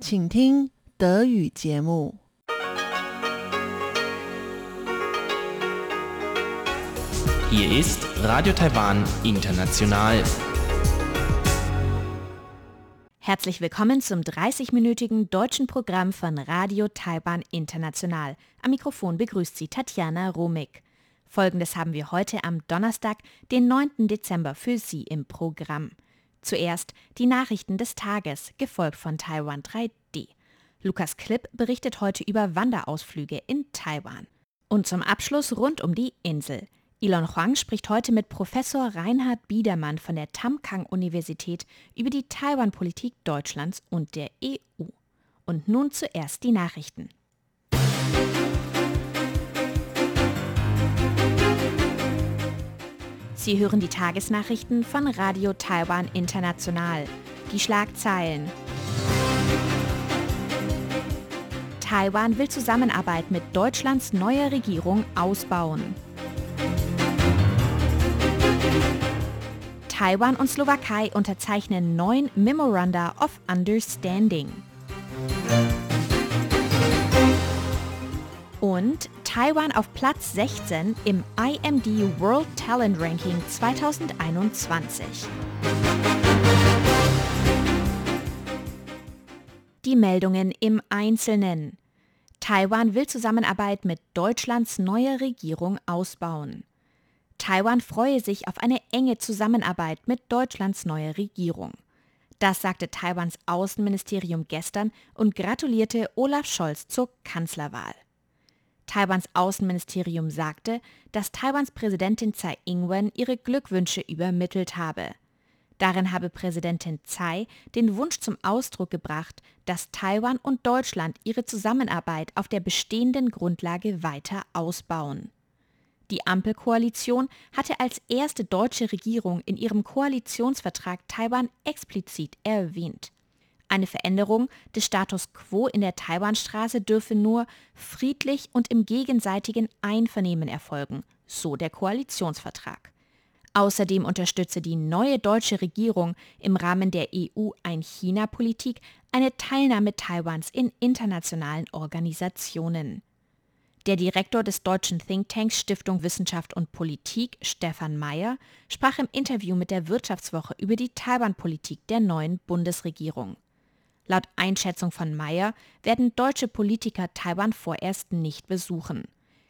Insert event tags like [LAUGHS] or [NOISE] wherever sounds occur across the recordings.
请听德语节目。 Hier ist Radio Taiwan International. Herzlich willkommen zum 30-minütigen deutschen Programm von Radio Taiwan International. Am Mikrofon begrüßt Sie Tatjana Romig. Folgendes haben wir heute am Donnerstag, den 9. Dezember für Sie im Programm. Zuerst die Nachrichten des Tages, gefolgt von Taiwan 3D. Lukas Klipp berichtet heute über Wanderausflüge in Taiwan. Und zum Abschluss rund um die Insel. Elon Huang spricht heute mit Professor Reinhard Biedermann von der Tamkang-Universität über die Taiwan-Politik Deutschlands und der EU. Und nun zuerst die Nachrichten. Sie hören die Tagesnachrichten von Radio Taiwan International. Die Schlagzeilen. Taiwan will Zusammenarbeit mit Deutschlands neuer Regierung ausbauen. Taiwan und Slowakei unterzeichnen neun Memoranda of Understanding. Und Taiwan auf Platz 16 im IMD World Talent Ranking 2021. Die Meldungen im Einzelnen. Taiwan will Zusammenarbeit mit Deutschlands neuer Regierung ausbauen. Taiwan freue sich auf eine enge Zusammenarbeit mit Deutschlands neuer Regierung. Das sagte Taiwans Außenministerium gestern und gratulierte Olaf Scholz zur Kanzlerwahl. Taiwans Außenministerium sagte, dass Taiwans Präsidentin Tsai Ing-wen ihre Glückwünsche übermittelt habe. Darin habe Präsidentin Tsai den Wunsch zum Ausdruck gebracht, dass Taiwan und Deutschland ihre Zusammenarbeit auf der bestehenden Grundlage weiter ausbauen. Die Ampelkoalition hatte als erste deutsche Regierung in ihrem Koalitionsvertrag Taiwan explizit erwähnt. Eine Veränderung des Status quo in der Taiwanstraße dürfe nur friedlich und im gegenseitigen Einvernehmen erfolgen, so der Koalitionsvertrag. Außerdem unterstütze die neue deutsche Regierung im Rahmen der EU-Ein-China-Politik eine Teilnahme Taiwans in internationalen Organisationen. Der Direktor des deutschen Thinktanks Stiftung Wissenschaft und Politik, Stefan Mayer, sprach im Interview mit der Wirtschaftswoche über die Taiwan-Politik der neuen Bundesregierung. Laut Einschätzung von Mayer werden deutsche Politiker Taiwan vorerst nicht besuchen.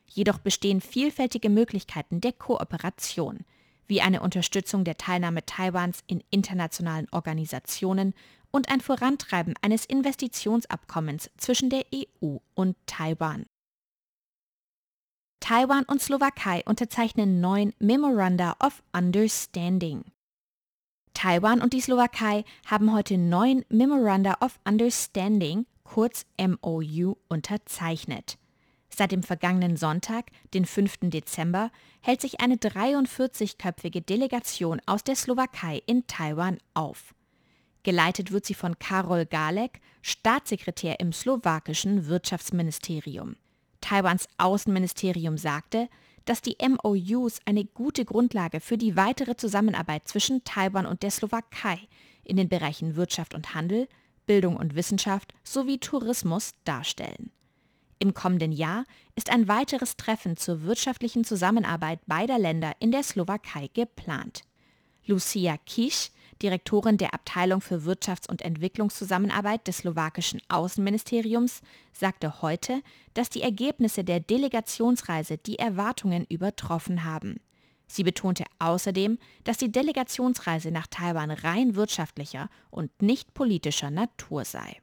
Jedoch bestehen vielfältige Möglichkeiten der Kooperation, wie eine Unterstützung der Teilnahme Taiwans in internationalen Organisationen und ein Vorantreiben eines Investitionsabkommens zwischen der EU und Taiwan. Taiwan und Slowakei unterzeichnen neun Memoranda of Understanding. Taiwan und die Slowakei haben heute neun Memoranda of Understanding, kurz MOU, unterzeichnet. Seit dem vergangenen Sonntag, den 5. Dezember, hält sich eine 43-köpfige Delegation aus der Slowakei in Taiwan auf. Geleitet wird sie von Karol Galek, Staatssekretär im slowakischen Wirtschaftsministerium. Taiwans Außenministerium sagte, dass die MOUs eine gute Grundlage für die weitere Zusammenarbeit zwischen Taiwan und der Slowakei in den Bereichen Wirtschaft und Handel, Bildung und Wissenschaft sowie Tourismus darstellen. Im kommenden Jahr ist ein weiteres Treffen zur wirtschaftlichen Zusammenarbeit beider Länder in der Slowakei geplant. Lucia Kisch, Direktorin der Abteilung für Wirtschafts- und Entwicklungszusammenarbeit des slowakischen Außenministeriums, sagte heute, dass die Ergebnisse der Delegationsreise die Erwartungen übertroffen haben. Sie betonte außerdem, dass die Delegationsreise nach Taiwan rein wirtschaftlicher und nicht politischer Natur sei.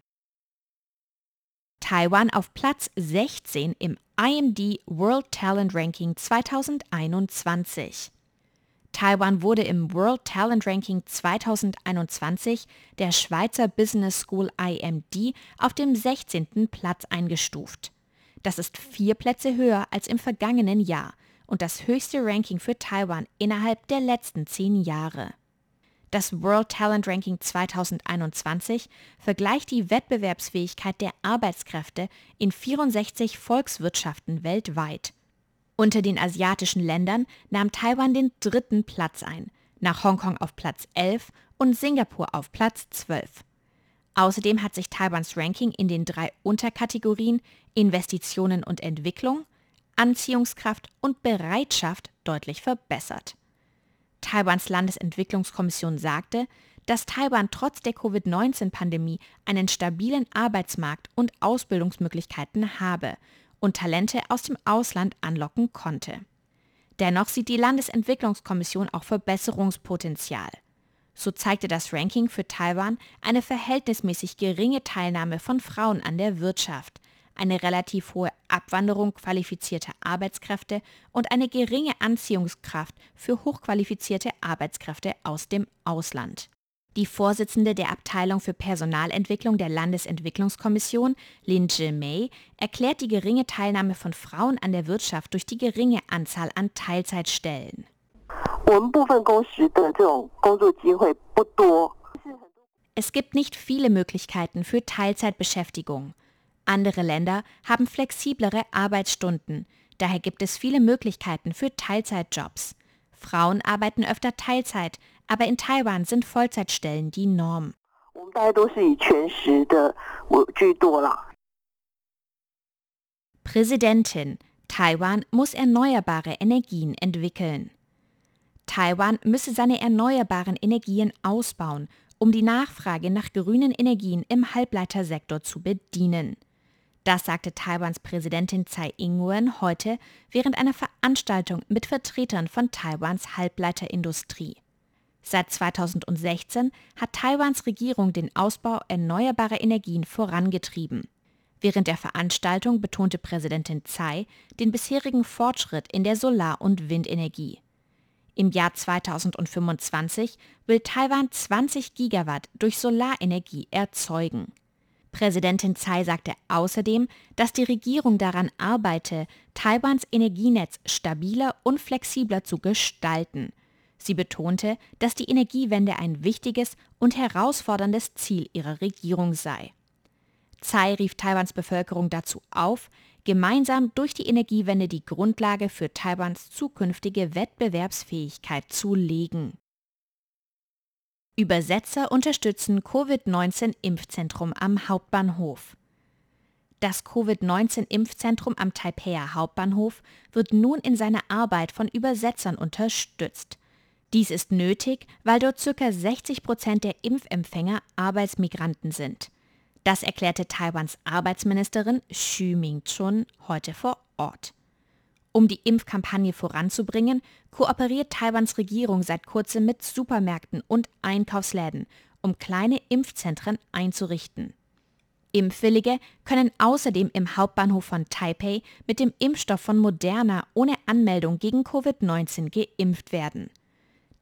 Taiwan auf Platz 16 im IMD World Talent Ranking 2021. Taiwan wurde im World Talent Ranking 2021 der Schweizer Business School IMD auf dem 16. Platz eingestuft. Das ist vier Plätze höher als im vergangenen Jahr und das höchste Ranking für Taiwan innerhalb der letzten zehn Jahre. Das World Talent Ranking 2021 vergleicht die Wettbewerbsfähigkeit der Arbeitskräfte in 64 Volkswirtschaften weltweit. Unter den asiatischen Ländern nahm Taiwan den dritten Platz ein, nach Hongkong auf Platz 11 und Singapur auf Platz 12. Außerdem hat sich Taiwans Ranking in den drei Unterkategorien Investitionen und Entwicklung, Anziehungskraft und Bereitschaft deutlich verbessert. Taiwans Landesentwicklungskommission sagte, dass Taiwan trotz der Covid-19-Pandemie einen stabilen Arbeitsmarkt und Ausbildungsmöglichkeiten habe und Talente aus dem Ausland anlocken konnte. Dennoch sieht die Landesentwicklungskommission auch Verbesserungspotenzial. So zeigte das Ranking für Taiwan eine verhältnismäßig geringe Teilnahme von Frauen an der Wirtschaft, eine relativ hohe Abwanderung qualifizierter Arbeitskräfte und eine geringe Anziehungskraft für hochqualifizierte Arbeitskräfte aus dem Ausland. Die Vorsitzende der Abteilung für Personalentwicklung der Landesentwicklungskommission, Lin Zhi-Mei, erklärt die geringe Teilnahme von Frauen an der Wirtschaft durch die geringe Anzahl an Teilzeitstellen. Es gibt nicht viele Möglichkeiten für Teilzeitbeschäftigung. Andere Länder haben flexiblere Arbeitsstunden. Daher gibt es viele Möglichkeiten für Teilzeitjobs. Frauen arbeiten öfter Teilzeit, aber in Taiwan sind Vollzeitstellen die Norm. Präsidentin, Taiwan muss erneuerbare Energien entwickeln. Taiwan müsse seine erneuerbaren Energien ausbauen, um die Nachfrage nach grünen Energien im Halbleitersektor zu bedienen. Das sagte Taiwans Präsidentin Tsai Ing-wen heute während einer Veranstaltung mit Vertretern von Taiwans Halbleiterindustrie. Seit 2016 hat Taiwans Regierung den Ausbau erneuerbarer Energien vorangetrieben. Während der Veranstaltung betonte Präsidentin Tsai den bisherigen Fortschritt in der Solar- und Windenergie. Im Jahr 2025 will Taiwan 20 Gigawatt durch Solarenergie erzeugen. Präsidentin Tsai sagte außerdem, dass die Regierung daran arbeite, Taiwans Energienetz stabiler und flexibler zu gestalten. Sie betonte, dass die Energiewende ein wichtiges und herausforderndes Ziel ihrer Regierung sei. Tsai rief Taiwans Bevölkerung dazu auf, gemeinsam durch die Energiewende die Grundlage für Taiwans zukünftige Wettbewerbsfähigkeit zu legen. Übersetzer unterstützen Covid-19-Impfzentrum am Hauptbahnhof. Das Covid-19-Impfzentrum am Taipeier Hauptbahnhof wird nun in seiner Arbeit von Übersetzern unterstützt. Dies ist nötig, weil dort ca. 60 Prozent der Impfempfänger Arbeitsmigranten sind. Das erklärte Taiwans Arbeitsministerin Xu Ming-chun heute vor Ort. Um die Impfkampagne voranzubringen, kooperiert Taiwans Regierung seit kurzem mit Supermärkten und Einkaufsläden, um kleine Impfzentren einzurichten. Impfwillige können außerdem im Hauptbahnhof von Taipei mit dem Impfstoff von Moderna ohne Anmeldung gegen Covid-19 geimpft werden.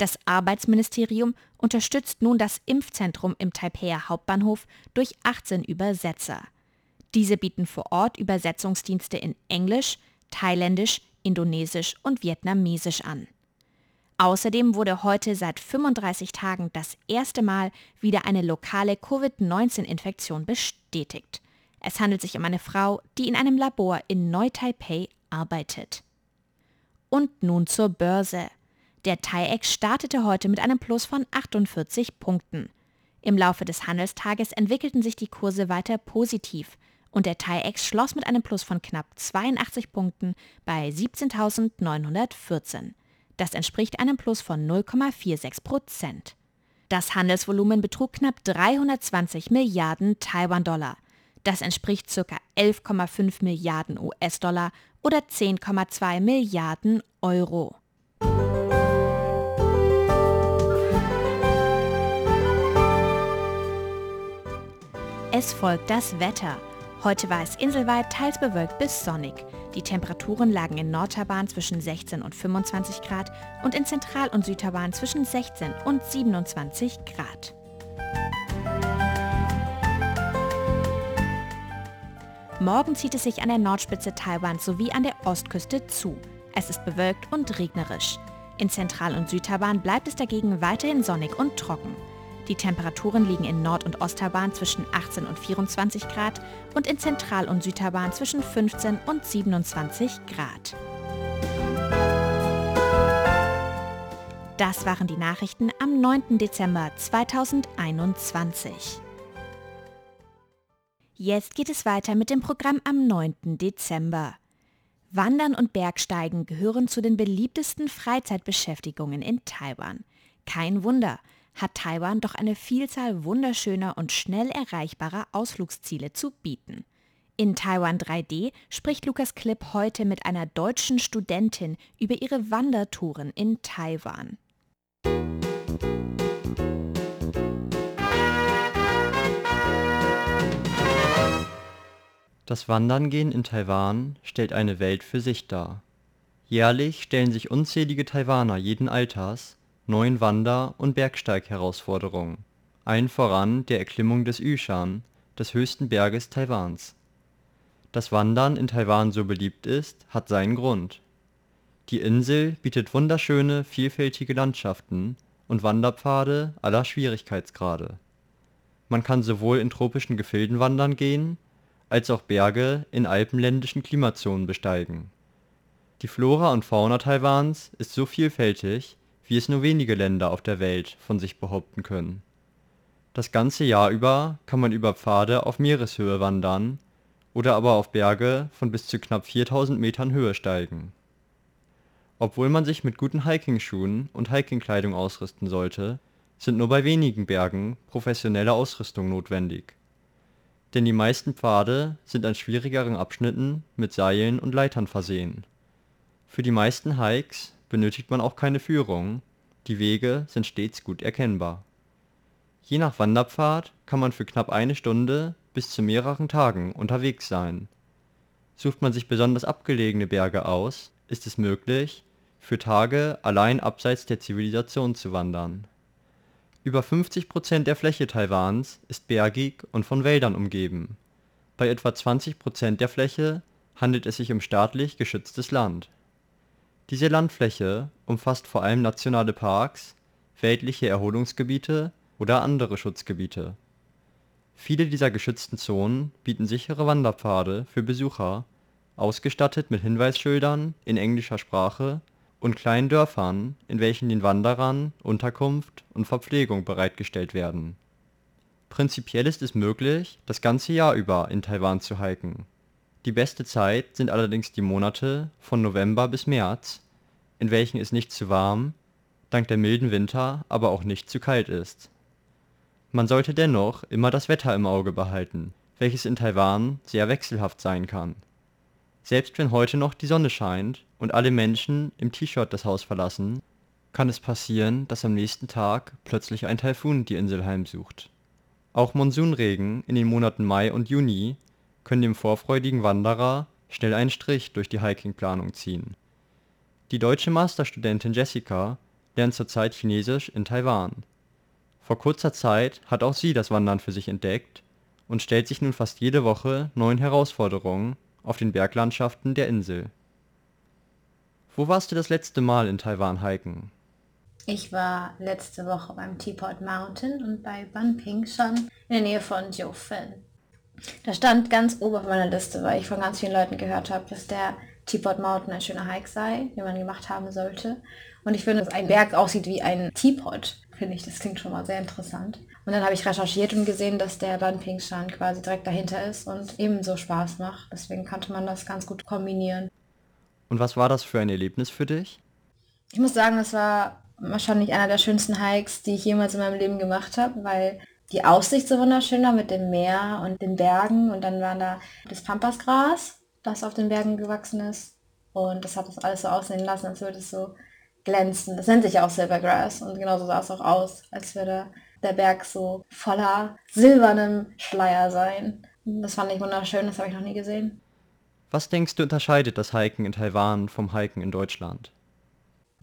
Das Arbeitsministerium unterstützt nun das Impfzentrum im Taipeier Hauptbahnhof durch 18 Übersetzer. Diese bieten vor Ort Übersetzungsdienste in Englisch, Thailändisch, Indonesisch und Vietnamesisch an. Außerdem wurde heute seit 35 Tagen das erste Mal wieder eine lokale Covid-19-Infektion bestätigt. Es handelt sich um eine Frau, die in einem Labor in Neu-Taipei arbeitet. Und nun zur Börse. Der TAIEX startete heute mit einem Plus von 48 Punkten. Im Laufe des Handelstages entwickelten sich die Kurse weiter positiv und der TAIEX schloss mit einem Plus von knapp 82 Punkten bei 17.914. Das entspricht einem Plus von 0,46 Prozent. Das Handelsvolumen betrug knapp 320 Milliarden Taiwan-Dollar. Das entspricht ca. 11,5 Milliarden US-Dollar oder 10,2 Milliarden Euro. Es folgt das Wetter. Heute war es inselweit teils bewölkt bis sonnig. Die Temperaturen lagen in Nordtaiwan zwischen 16 und 25 Grad und in Zentral- und Südtaiwan zwischen 16 und 27 Grad. Morgen zieht es sich an der Nordspitze Taiwans sowie an der Ostküste zu. Es ist bewölkt und regnerisch. In Zentral- und Südtaiwan bleibt es dagegen weiterhin sonnig und trocken. Die Temperaturen liegen in Nord- und Osttaiwan zwischen 18 und 24 Grad und in Zentral- und Südtaiwan zwischen 15 und 27 Grad. Das waren die Nachrichten am 9. Dezember 2021. Jetzt geht es weiter mit dem Programm am 9. Dezember. Wandern und Bergsteigen gehören zu den beliebtesten Freizeitbeschäftigungen in Taiwan. Kein Wunder, hat Taiwan doch eine Vielzahl wunderschöner und schnell erreichbarer Ausflugsziele zu bieten. In Taiwan 3D spricht Lukas Klipp heute mit einer deutschen Studentin über ihre Wandertouren in Taiwan. Das Wandern-Gehen in Taiwan stellt eine Welt für sich dar. Jährlich stellen sich unzählige Taiwaner jeden Alters neuen Wander und Bergsteigherausforderungen, allen voran der Erklimmung des Yushan, des höchsten Berges Taiwans. Dass Wandern in Taiwan so beliebt ist, hat seinen Grund. Die Insel bietet wunderschöne, vielfältige Landschaften und Wanderpfade aller Schwierigkeitsgrade. Man kann sowohl in tropischen Gefilden wandern gehen, als auch Berge in alpenländischen Klimazonen besteigen. Die Flora und Fauna Taiwans ist so vielfältig, wie es nur wenige Länder auf der Welt von sich behaupten können. Das ganze Jahr über kann man über Pfade auf Meereshöhe wandern oder aber auf Berge von bis zu knapp 4000 Metern Höhe steigen. Obwohl man sich mit guten Hikingschuhen und Hikingkleidung ausrüsten sollte, sind nur bei wenigen Bergen professionelle Ausrüstung notwendig. Denn die meisten Pfade sind an schwierigeren Abschnitten mit Seilen und Leitern versehen. Für die meisten Hikes benötigt man auch keine Führung, die Wege sind stets gut erkennbar. Je nach Wanderpfad kann man für knapp eine Stunde bis zu mehreren Tagen unterwegs sein. Sucht man sich besonders abgelegene Berge aus, ist es möglich, für Tage allein abseits der Zivilisation zu wandern. Über 50 Prozent der Fläche Taiwans ist bergig und von Wäldern umgeben. Bei etwa 20 Prozent der Fläche handelt es sich um staatlich geschütztes Land diese Landfläche umfasst vor allem nationale Parks, weltliche Erholungsgebiete oder andere Schutzgebiete. Viele dieser geschützten Zonen bieten sichere Wanderpfade für Besucher, ausgestattet mit Hinweisschildern in englischer Sprache und kleinen Dörfern, in welchen den Wanderern Unterkunft und Verpflegung bereitgestellt werden. Prinzipiell ist es möglich, das ganze Jahr über in Taiwan zu hiken die beste Zeit sind allerdings die Monate von November bis März, in welchen es nicht zu warm, dank der milden Winter aber auch nicht zu kalt ist. Man sollte dennoch immer das Wetter im Auge behalten, welches in Taiwan sehr wechselhaft sein kann. Selbst wenn heute noch die Sonne scheint und alle Menschen im T-Shirt das Haus verlassen, kann es passieren, dass am nächsten Tag plötzlich ein Taifun die Insel heimsucht. Auch Monsunregen in den Monaten Mai und Juni können dem vorfreudigen Wanderer schnell einen Strich durch die Hikingplanung ziehen. Die deutsche Masterstudentin Jessica lernt zurzeit Chinesisch in Taiwan. Vor kurzer Zeit hat auch sie das Wandern für sich entdeckt und stellt sich nun fast jede Woche neuen Herausforderungen auf den Berglandschaften der Insel. Wo warst du das letzte Mal in Taiwan hiken? Ich war letzte Woche beim Teapot Mountain und bei Banping schon in der Nähe von Jiufen. Da stand ganz oben auf meiner Liste, weil ich von ganz vielen Leuten gehört habe, dass der Teapot Mountain ein schöner Hike sei, den man gemacht haben sollte. Und ich finde, dass ein Berg aussieht wie ein Teapot, finde ich, das klingt schon mal sehr interessant. Und dann habe ich recherchiert und gesehen, dass der Banpingshan quasi direkt dahinter ist und ebenso Spaß macht. Deswegen konnte man das ganz gut kombinieren. Und was war das für ein Erlebnis für dich? Ich muss sagen, das war wahrscheinlich einer der schönsten Hikes, die ich jemals in meinem Leben gemacht habe, weil die Aussicht so wunderschön da mit dem Meer und den Bergen und dann war da das Pampasgras, das auf den Bergen gewachsen ist und das hat das alles so aussehen lassen, als würde es so glänzen. Das nennt sich ja auch Silvergrass und genauso sah es auch aus, als würde der Berg so voller silbernem Schleier sein. Das fand ich wunderschön, das habe ich noch nie gesehen. Was denkst du unterscheidet das Hiken in Taiwan vom Hiken in Deutschland?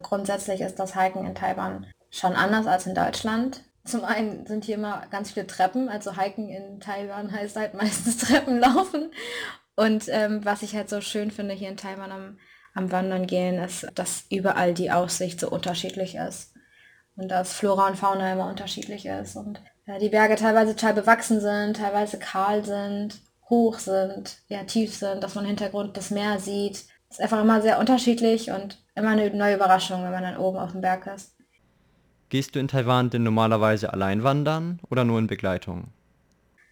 Grundsätzlich ist das Hiken in Taiwan schon anders als in Deutschland. Zum einen sind hier immer ganz viele Treppen, also Hiken in Taiwan [LAUGHS] heißt halt meistens Treppen laufen. Und ähm, was ich halt so schön finde hier in Taiwan am, am Wandern gehen, ist, dass überall die Aussicht so unterschiedlich ist. Und dass Flora und Fauna immer unterschiedlich ist. Und ja, die Berge teilweise total bewachsen sind, teilweise kahl sind, hoch sind, ja, tief sind, dass man im Hintergrund das Meer sieht. Ist einfach immer sehr unterschiedlich und immer eine neue Überraschung, wenn man dann oben auf dem Berg ist. Gehst du in Taiwan denn normalerweise allein wandern oder nur in Begleitung?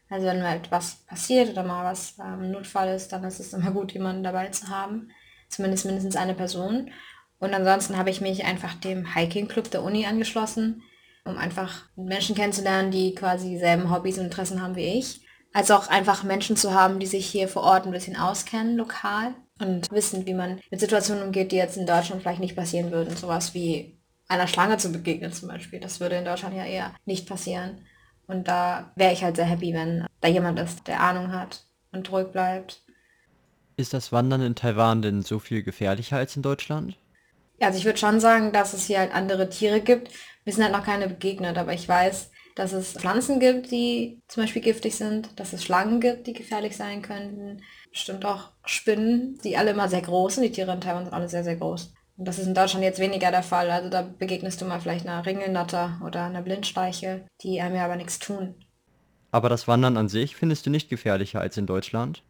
Also wenn mal etwas passiert oder mal was ähm, Notfall ist, dann ist es immer gut, jemanden dabei zu haben. Zumindest mindestens eine Person. Und ansonsten habe ich mich einfach dem Hiking Club der Uni angeschlossen, um einfach Menschen kennenzulernen, die quasi dieselben Hobbys und Interessen haben wie ich. Als auch einfach Menschen zu haben, die sich hier vor Ort ein bisschen auskennen, lokal und wissen, wie man mit Situationen umgeht, die jetzt in Deutschland vielleicht nicht passieren würden. Sowas wie einer Schlange zu begegnen zum Beispiel. Das würde in Deutschland ja eher nicht passieren. Und da wäre ich halt sehr happy, wenn da jemand ist, der Ahnung hat und ruhig bleibt. Ist das Wandern in Taiwan denn so viel gefährlicher als in Deutschland? Ja, also ich würde schon sagen, dass es hier halt andere Tiere gibt. Wir sind halt noch keine begegnet, aber ich weiß, dass es Pflanzen gibt, die zum Beispiel giftig sind, dass es Schlangen gibt, die gefährlich sein könnten, bestimmt auch Spinnen, die alle immer sehr groß sind. Die Tiere in Taiwan sind alle sehr, sehr groß. Und das ist in Deutschland jetzt weniger der Fall. Also da begegnest du mal vielleicht einer Ringelnatter oder einer Blindsteiche, die einem ja aber nichts tun. Aber das Wandern an sich findest du nicht gefährlicher als in Deutschland?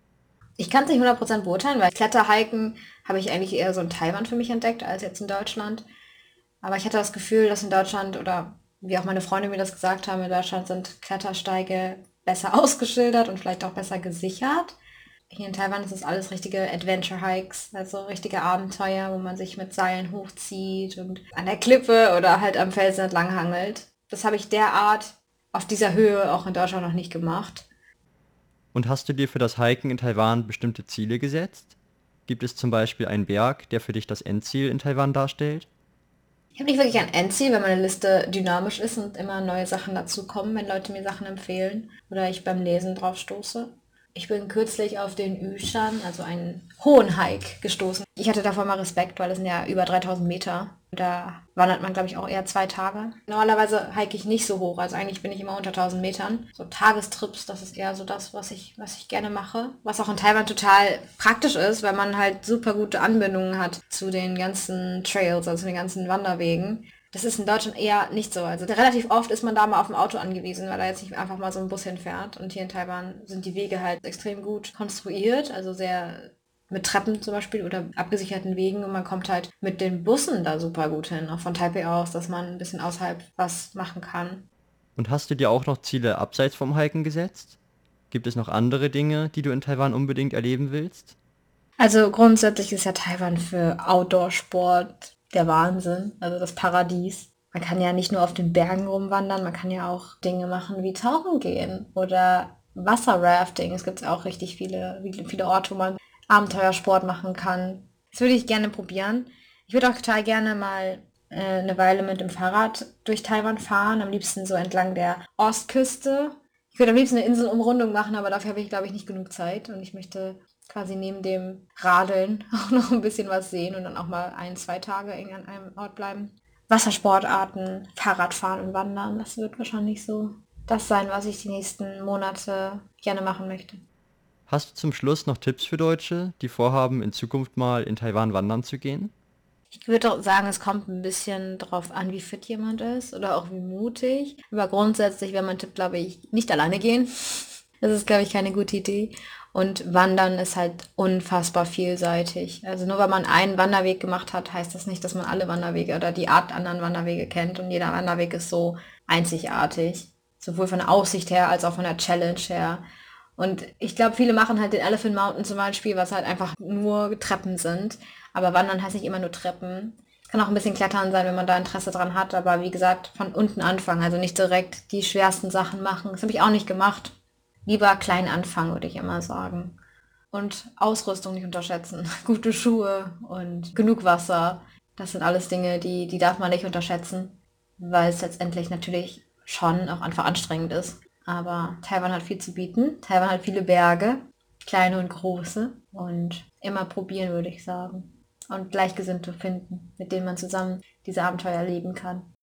Ich kann es nicht 100% beurteilen, weil Kletterhiken habe ich eigentlich eher so in Taiwan für mich entdeckt als jetzt in Deutschland. Aber ich hatte das Gefühl, dass in Deutschland oder wie auch meine Freunde mir das gesagt haben, in Deutschland sind Klettersteige besser [LAUGHS] ausgeschildert und vielleicht auch besser gesichert. Hier in Taiwan ist es alles richtige Adventure-Hikes, also richtige Abenteuer, wo man sich mit Seilen hochzieht und an der Klippe oder halt am Felsen entlang hangelt. Das habe ich derart auf dieser Höhe auch in Deutschland noch nicht gemacht. Und hast du dir für das Hiken in Taiwan bestimmte Ziele gesetzt? Gibt es zum Beispiel einen Berg, der für dich das Endziel in Taiwan darstellt? Ich habe nicht wirklich ein Endziel, weil meine Liste dynamisch ist und immer neue Sachen dazu kommen, wenn Leute mir Sachen empfehlen oder ich beim Lesen drauf stoße. Ich bin kürzlich auf den Yushan, also einen hohen Hike, gestoßen. Ich hatte davor mal Respekt, weil es sind ja über 3000 Meter. Da wandert man, glaube ich, auch eher zwei Tage. Normalerweise hike ich nicht so hoch, also eigentlich bin ich immer unter 1000 Metern. So Tagestrips, das ist eher so das, was ich, was ich gerne mache. Was auch in Taiwan total praktisch ist, weil man halt super gute Anbindungen hat zu den ganzen Trails, also zu den ganzen Wanderwegen. Das ist in Deutschland eher nicht so. Also relativ oft ist man da mal auf dem Auto angewiesen, weil da jetzt nicht einfach mal so ein Bus hinfährt. Und hier in Taiwan sind die Wege halt extrem gut konstruiert, also sehr mit Treppen zum Beispiel oder abgesicherten Wegen und man kommt halt mit den Bussen da super gut hin, auch von Taipei aus, dass man ein bisschen außerhalb was machen kann. Und hast du dir auch noch Ziele abseits vom Hiken gesetzt? Gibt es noch andere Dinge, die du in Taiwan unbedingt erleben willst? Also grundsätzlich ist ja Taiwan für Outdoor-Sport der Wahnsinn, also das Paradies. Man kann ja nicht nur auf den Bergen rumwandern, man kann ja auch Dinge machen wie tauchen gehen oder Wasserrafting. Es gibt auch richtig viele, viele Orte, wo man Abenteuersport machen kann. Das würde ich gerne probieren. Ich würde auch total gerne mal äh, eine Weile mit dem Fahrrad durch Taiwan fahren, am liebsten so entlang der Ostküste. Ich würde am liebsten eine Inselumrundung machen, aber dafür habe ich, glaube ich, nicht genug Zeit und ich möchte quasi neben dem Radeln [LAUGHS] auch noch ein bisschen was sehen und dann auch mal ein, zwei Tage eng an einem Ort bleiben. Wassersportarten, Fahrradfahren und Wandern, das wird wahrscheinlich so das sein, was ich die nächsten Monate gerne machen möchte. Hast du zum Schluss noch Tipps für Deutsche, die vorhaben, in Zukunft mal in Taiwan wandern zu gehen? Ich würde sagen, es kommt ein bisschen darauf an, wie fit jemand ist oder auch wie mutig. Aber grundsätzlich wäre mein Tipp, glaube ich, nicht alleine gehen. [LAUGHS] Das ist, glaube ich, keine gute Idee. Und Wandern ist halt unfassbar vielseitig. Also nur weil man einen Wanderweg gemacht hat, heißt das nicht, dass man alle Wanderwege oder die Art anderen Wanderwege kennt. Und jeder Wanderweg ist so einzigartig. Sowohl von der Aussicht her als auch von der Challenge her. Und ich glaube, viele machen halt den Elephant Mountain zum Beispiel, was halt einfach nur Treppen sind. Aber Wandern heißt nicht immer nur Treppen. Kann auch ein bisschen Klettern sein, wenn man da Interesse dran hat. Aber wie gesagt, von unten anfangen. Also nicht direkt die schwersten Sachen machen. Das habe ich auch nicht gemacht lieber klein anfangen, würde ich immer sagen. Und Ausrüstung nicht unterschätzen. [LAUGHS] Gute Schuhe und genug Wasser. Das sind alles Dinge, die, die darf man nicht unterschätzen, weil es letztendlich natürlich schon auch einfach anstrengend ist. Aber Taiwan hat viel zu bieten. Taiwan hat viele Berge, kleine und große. Und immer probieren, würde ich sagen. Und Gleichgesinnte finden, mit denen man zusammen diese Abenteuer erleben kann.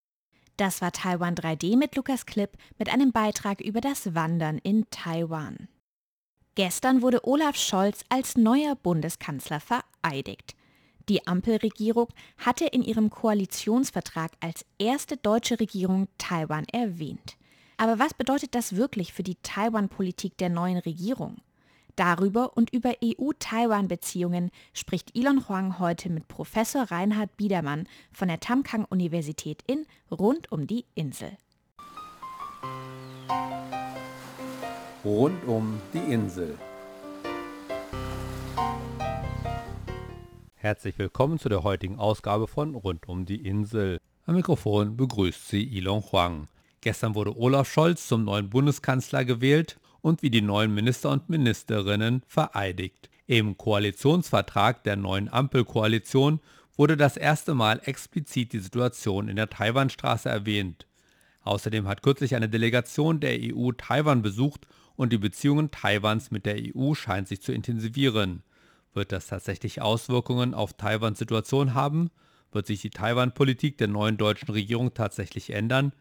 Das war Taiwan 3D mit Lukas Klipp mit einem Beitrag über das Wandern in Taiwan. Gestern wurde Olaf Scholz als neuer Bundeskanzler vereidigt. Die Ampelregierung hatte in ihrem Koalitionsvertrag als erste deutsche Regierung Taiwan erwähnt. Aber was bedeutet das wirklich für die Taiwan-Politik der neuen Regierung? Darüber und über EU-Taiwan-Beziehungen spricht Elon Huang heute mit Professor Reinhard Biedermann von der Tamkang-Universität in Rund um die Insel. rund um die Insel. Herzlich willkommen zu der heutigen Ausgabe von Rund um die Insel. Am Mikrofon begrüßt Sie Ilon Huang. Gestern wurde Olaf Scholz zum neuen Bundeskanzler gewählt und wie die neuen Minister und Ministerinnen vereidigt. Im Koalitionsvertrag der neuen Ampelkoalition wurde das erste Mal explizit die Situation in der Taiwanstraße erwähnt. Außerdem hat kürzlich eine Delegation der EU Taiwan besucht und die Beziehungen Taiwans mit der EU scheinen sich zu intensivieren. Wird das tatsächlich Auswirkungen auf Taiwans Situation haben? Wird sich die Taiwan-Politik der neuen deutschen Regierung tatsächlich ändern?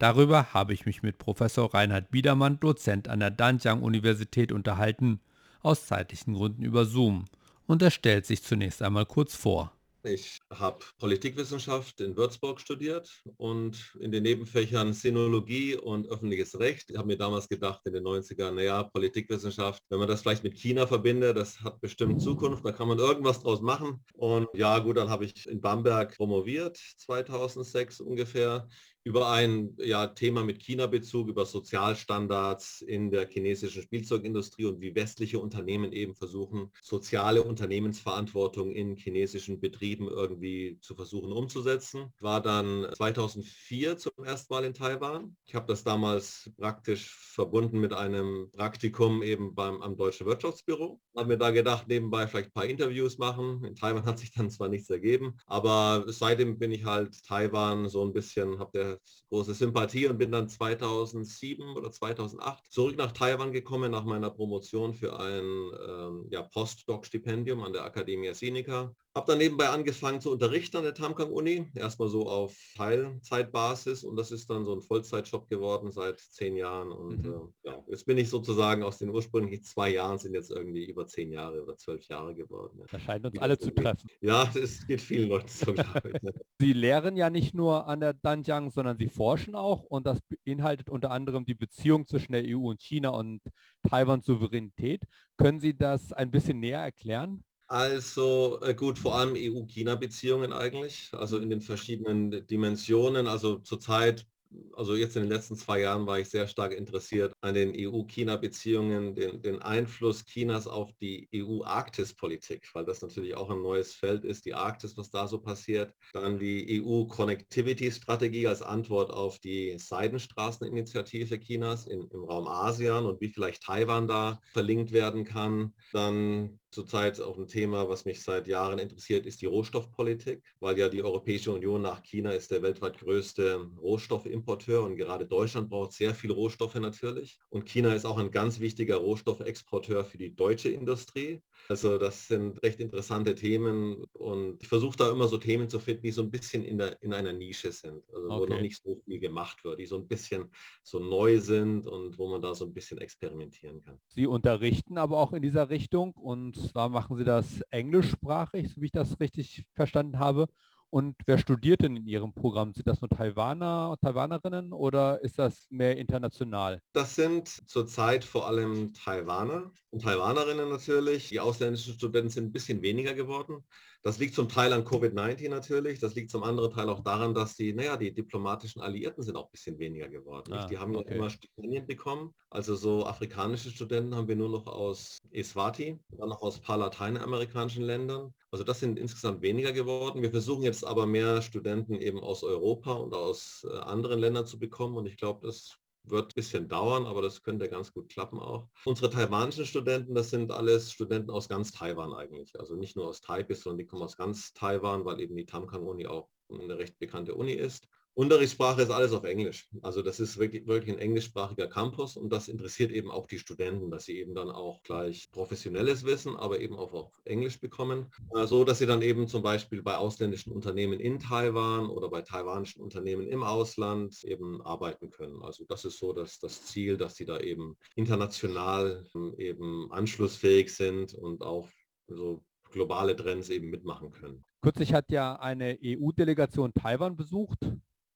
Darüber habe ich mich mit Professor Reinhard Biedermann, Dozent an der Danjiang-Universität, unterhalten, aus zeitlichen Gründen über Zoom. Und er stellt sich zunächst einmal kurz vor. Ich habe Politikwissenschaft in Würzburg studiert und in den Nebenfächern Sinologie und öffentliches Recht. Ich habe mir damals gedacht in den 90ern, naja, Politikwissenschaft, wenn man das vielleicht mit China verbindet, das hat bestimmt Zukunft, da kann man irgendwas draus machen. Und ja, gut, dann habe ich in Bamberg promoviert, 2006 ungefähr über ein ja, Thema mit China-Bezug, über Sozialstandards in der chinesischen Spielzeugindustrie und wie westliche Unternehmen eben versuchen, soziale Unternehmensverantwortung in chinesischen Betrieben irgendwie zu versuchen umzusetzen. Ich war dann 2004 zum ersten Mal in Taiwan. Ich habe das damals praktisch verbunden mit einem Praktikum eben beim am Deutschen Wirtschaftsbüro. Habe mir da gedacht, nebenbei vielleicht ein paar Interviews machen. In Taiwan hat sich dann zwar nichts ergeben, aber seitdem bin ich halt Taiwan so ein bisschen, habe der große Sympathie und bin dann 2007 oder 2008 zurück nach Taiwan gekommen nach meiner Promotion für ein ähm, ja, Postdoc-Stipendium an der Academia Sinica habe dann nebenbei angefangen zu unterrichten an der Tamkang-Uni, erstmal so auf Teilzeitbasis und das ist dann so ein Vollzeitjob geworden seit zehn Jahren und mhm. äh, ja, jetzt bin ich sozusagen aus den ursprünglichen zwei Jahren sind jetzt irgendwie über zehn Jahre oder zwölf Jahre geworden. Ja. Das scheint uns alle zu treffen. Ja, [LAUGHS] es geht vielen Leuten so, ich. [LAUGHS] Sie lehren ja nicht nur an der Danjiang, sondern Sie forschen auch und das beinhaltet unter anderem die Beziehung zwischen der EU und China und Taiwans Souveränität. Können Sie das ein bisschen näher erklären? Also äh, gut, vor allem EU-China-Beziehungen eigentlich, also in den verschiedenen Dimensionen. Also zurzeit also jetzt in den letzten zwei Jahren war ich sehr stark interessiert an den EU-China-Beziehungen, den, den, Einfluss Chinas auf die EU-Arktis-Politik, weil das natürlich auch ein neues Feld ist, die Arktis, was da so passiert. Dann die EU-Connectivity-Strategie als Antwort auf die Seidenstraßeninitiative Chinas in, im Raum Asien und wie vielleicht Taiwan da verlinkt werden kann. Dann zurzeit auch ein Thema, was mich seit Jahren interessiert, ist die Rohstoffpolitik, weil ja die Europäische Union nach China ist der weltweit größte Rohstoffimporteur und gerade Deutschland braucht sehr viel Rohstoffe natürlich. Und China ist auch ein ganz wichtiger Rohstoffexporteur für die deutsche Industrie. Also das sind recht interessante Themen und ich versuche da immer so Themen zu finden, die so ein bisschen in, der, in einer Nische sind, also okay. wo noch nicht so viel gemacht wird, die so ein bisschen so neu sind und wo man da so ein bisschen experimentieren kann. Sie unterrichten aber auch in dieser Richtung und zwar machen Sie das englischsprachig, so wie ich das richtig verstanden habe. Und wer studiert denn in Ihrem Programm? Sind das nur Taiwaner, Taiwanerinnen oder ist das mehr international? Das sind zurzeit vor allem Taiwaner und Taiwanerinnen natürlich. Die ausländischen Studenten sind ein bisschen weniger geworden. Das liegt zum Teil an Covid-19 natürlich. Das liegt zum anderen Teil auch daran, dass die, naja, die diplomatischen Alliierten sind auch ein bisschen weniger geworden. Ah, die haben okay. immer Stipendien bekommen. Also so afrikanische Studenten haben wir nur noch aus Eswati, dann noch aus ein paar lateinamerikanischen Ländern. Also das sind insgesamt weniger geworden. Wir versuchen jetzt aber mehr Studenten eben aus Europa und aus äh, anderen Ländern zu bekommen. Und ich glaube, das wird ein bisschen dauern, aber das könnte ganz gut klappen auch. Unsere taiwanischen Studenten, das sind alles Studenten aus ganz Taiwan eigentlich. Also nicht nur aus Taipei, sondern die kommen aus ganz Taiwan, weil eben die Tamkang-Uni auch eine recht bekannte Uni ist. Unterrichtssprache ist alles auf Englisch. Also das ist wirklich, wirklich ein englischsprachiger Campus und das interessiert eben auch die Studenten, dass sie eben dann auch gleich professionelles Wissen, aber eben auch auf Englisch bekommen, äh, so dass sie dann eben zum Beispiel bei ausländischen Unternehmen in Taiwan oder bei taiwanischen Unternehmen im Ausland eben arbeiten können. Also das ist so dass das Ziel, dass sie da eben international ähm, eben anschlussfähig sind und auch so globale Trends eben mitmachen können. Kürzlich hat ja eine EU-Delegation Taiwan besucht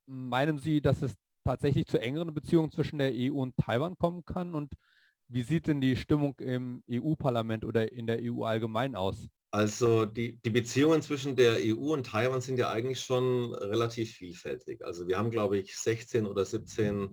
meinen Sie, dass es tatsächlich zu engeren Beziehungen zwischen der EU und Taiwan kommen kann? Und wie sieht denn die Stimmung im EU-Parlament oder in der EU allgemein aus? Also die, die Beziehungen zwischen der EU und Taiwan sind ja eigentlich schon relativ vielfältig. Also wir haben, glaube ich, 16 oder 17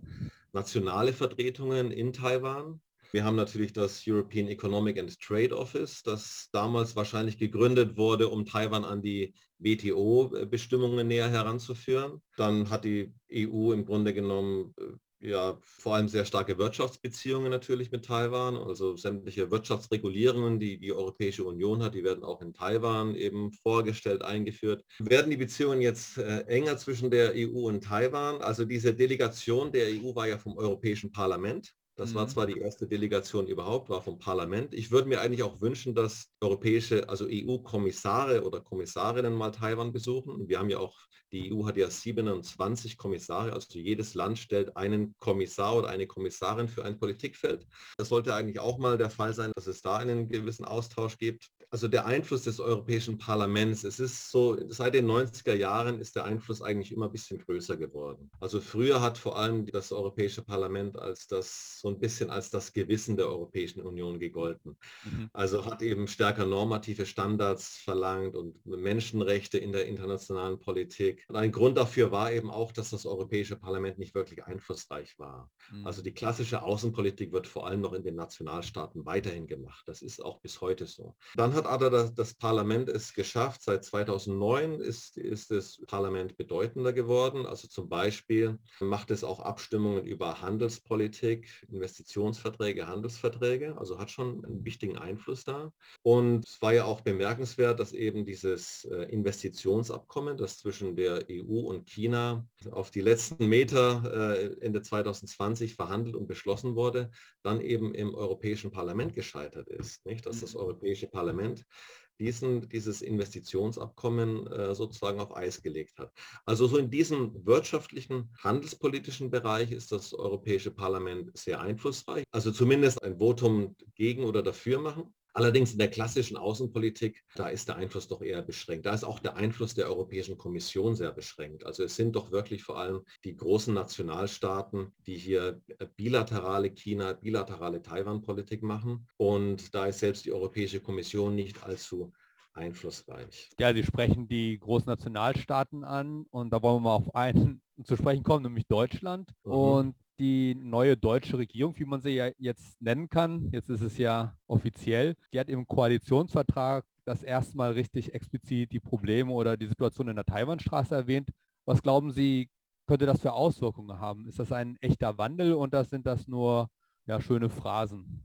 nationale Vertretungen in Taiwan. Wir haben natürlich das European Economic and Trade Office, das damals wahrscheinlich gegründet wurde, um Taiwan an die WTO-Bestimmungen näher heranzuführen. Dann hat die EU im Grunde genommen äh, ja vor allem sehr starke Wirtschaftsbeziehungen natürlich mit Taiwan. Also sämtliche Wirtschaftsregulierungen, die die Europäische Union hat, die werden auch in Taiwan eben vorgestellt, eingeführt. Werden die Beziehungen jetzt äh, enger zwischen der EU und Taiwan? Also diese Delegation der EU war ja vom Europäischen Parlament. Das war mhm. zwar die erste Delegation überhaupt, war vom Parlament. Ich würde mir eigentlich auch wünschen, dass europäische, also EU-Kommissare oder Kommissarinnen mal Taiwan besuchen. Wir haben ja auch die EU hat ja 27 Kommissare, also jedes Land stellt einen Kommissar oder eine Kommissarin für ein Politikfeld. Das sollte eigentlich auch mal der Fall sein, dass es da einen gewissen Austausch gibt. Also der Einfluss des Europäischen Parlaments, es ist so, seit den 90er Jahren ist der Einfluss eigentlich immer ein bisschen größer geworden. Also früher hat vor allem das Europäische Parlament als das, so ein bisschen als das Gewissen der Europäischen Union gegolten. Mhm. Also hat eben stärker normative Standards verlangt und Menschenrechte in der internationalen Politik und ein Grund dafür war eben auch, dass das Europäische Parlament nicht wirklich einflussreich war. Mhm. Also die klassische Außenpolitik wird vor allem noch in den Nationalstaaten weiterhin gemacht. Das ist auch bis heute so. Dann hat aber das, das Parlament es geschafft. Seit 2009 ist, ist das Parlament bedeutender geworden. Also zum Beispiel macht es auch Abstimmungen über Handelspolitik, Investitionsverträge, Handelsverträge. Also hat schon einen wichtigen Einfluss da. Und es war ja auch bemerkenswert, dass eben dieses äh, Investitionsabkommen, das zwischen der der EU und China auf die letzten Meter äh, Ende 2020 verhandelt und beschlossen wurde, dann eben im Europäischen Parlament gescheitert ist. Nicht? Dass das mhm. Europäische Parlament diesen, dieses Investitionsabkommen äh, sozusagen auf Eis gelegt hat. Also so in diesem wirtschaftlichen, handelspolitischen Bereich ist das Europäische Parlament sehr einflussreich. Also zumindest ein Votum gegen oder dafür machen. Allerdings in der klassischen Außenpolitik, da ist der Einfluss doch eher beschränkt. Da ist auch der Einfluss der Europäischen Kommission sehr beschränkt. Also es sind doch wirklich vor allem die großen Nationalstaaten, die hier bilaterale China, bilaterale Taiwan-Politik machen. Und da ist selbst die Europäische Kommission nicht allzu einflussreich. Ja, Sie sprechen die großen Nationalstaaten an und da wollen wir mal auf einen [LAUGHS] zu sprechen kommen, nämlich Deutschland. Mhm. Und die neue deutsche Regierung, wie man sie ja jetzt nennen kann, jetzt ist es ja offiziell, die hat im Koalitionsvertrag das erste Mal richtig explizit die Probleme oder die Situation in der Taiwanstraße erwähnt. Was glauben Sie, könnte das für Auswirkungen haben? Ist das ein echter Wandel und das sind das nur ja, schöne Phrasen?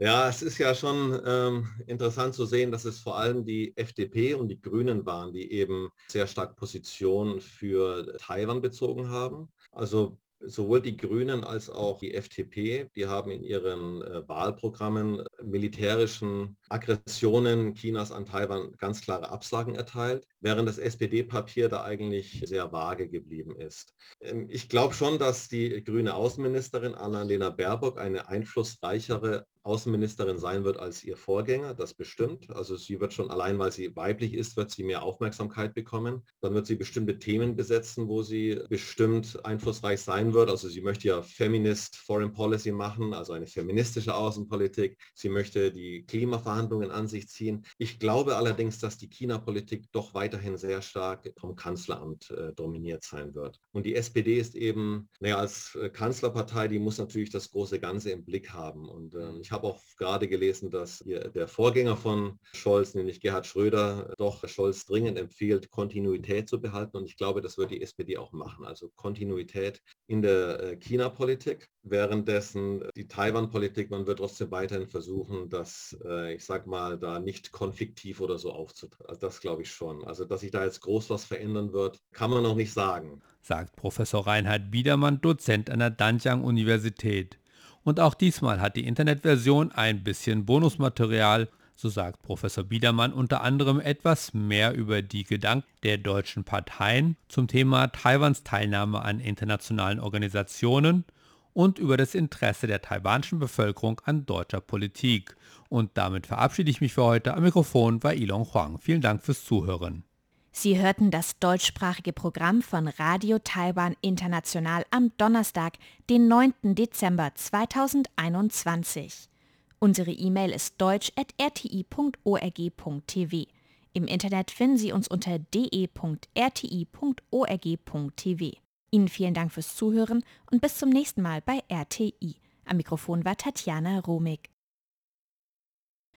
Ja, es ist ja schon ähm, interessant zu sehen, dass es vor allem die FDP und die Grünen waren, die eben sehr stark Position für Taiwan bezogen haben. Also sowohl die Grünen als auch die FDP, die haben in ihren äh, Wahlprogrammen militärischen Aggressionen Chinas an Taiwan ganz klare Absagen erteilt, während das SPD-Papier da eigentlich sehr vage geblieben ist. Ähm, ich glaube schon, dass die grüne Außenministerin Annalena Baerbock eine einflussreichere Außenministerin sein wird als ihr Vorgänger, das bestimmt. Also sie wird schon allein, weil sie weiblich ist, wird sie mehr Aufmerksamkeit bekommen. Dann wird sie bestimmte Themen besetzen, wo sie bestimmt einflussreich sein wird. Also sie möchte ja Feminist Foreign Policy machen, also eine feministische Außenpolitik. Sie möchte die Klimaverhandlungen an sich ziehen. Ich glaube allerdings, dass die China-Politik doch weiterhin sehr stark vom Kanzleramt äh, dominiert sein wird. Und die SPD ist eben, naja, als äh, Kanzlerpartei, die muss natürlich das große Ganze im Blick haben. Und äh, ich habe auch gerade gelesen, dass der Vorgänger von Scholz, nämlich Gerhard Schröder, doch Scholz dringend empfiehlt, Kontinuität zu behalten. Und ich glaube, das wird die SPD auch machen. Also Kontinuität in der äh, China-Politik. Währenddessen die Taiwan-Politik, man wird trotzdem weiterhin versuchen, dass, äh, ich sag mal, da nicht konfliktiv oder so aufzutreten. Also das glaube ich schon. Also dass sich da jetzt groß was verändern wird, kann man noch nicht sagen. Sagt Professor Reinhard Biedermann, Dozent an der Danjiang Universität. Und auch diesmal hat die Internetversion ein bisschen Bonusmaterial, so sagt Professor Biedermann unter anderem etwas mehr über die Gedanken der deutschen Parteien zum Thema Taiwans Teilnahme an internationalen Organisationen und über das Interesse der taiwanischen Bevölkerung an deutscher Politik. Und damit verabschiede ich mich für heute. Am Mikrofon war Ilon Huang. Vielen Dank fürs Zuhören. Sie hörten das deutschsprachige Programm von Radio Taiwan International am Donnerstag, den 9. Dezember 2021. Unsere E-Mail ist deutsch.rti.org.tv. Im Internet finden Sie uns unter de.rti.org.tv. Ihnen vielen Dank fürs Zuhören und bis zum nächsten Mal bei RTI. Am Mikrofon war Tatjana Romig.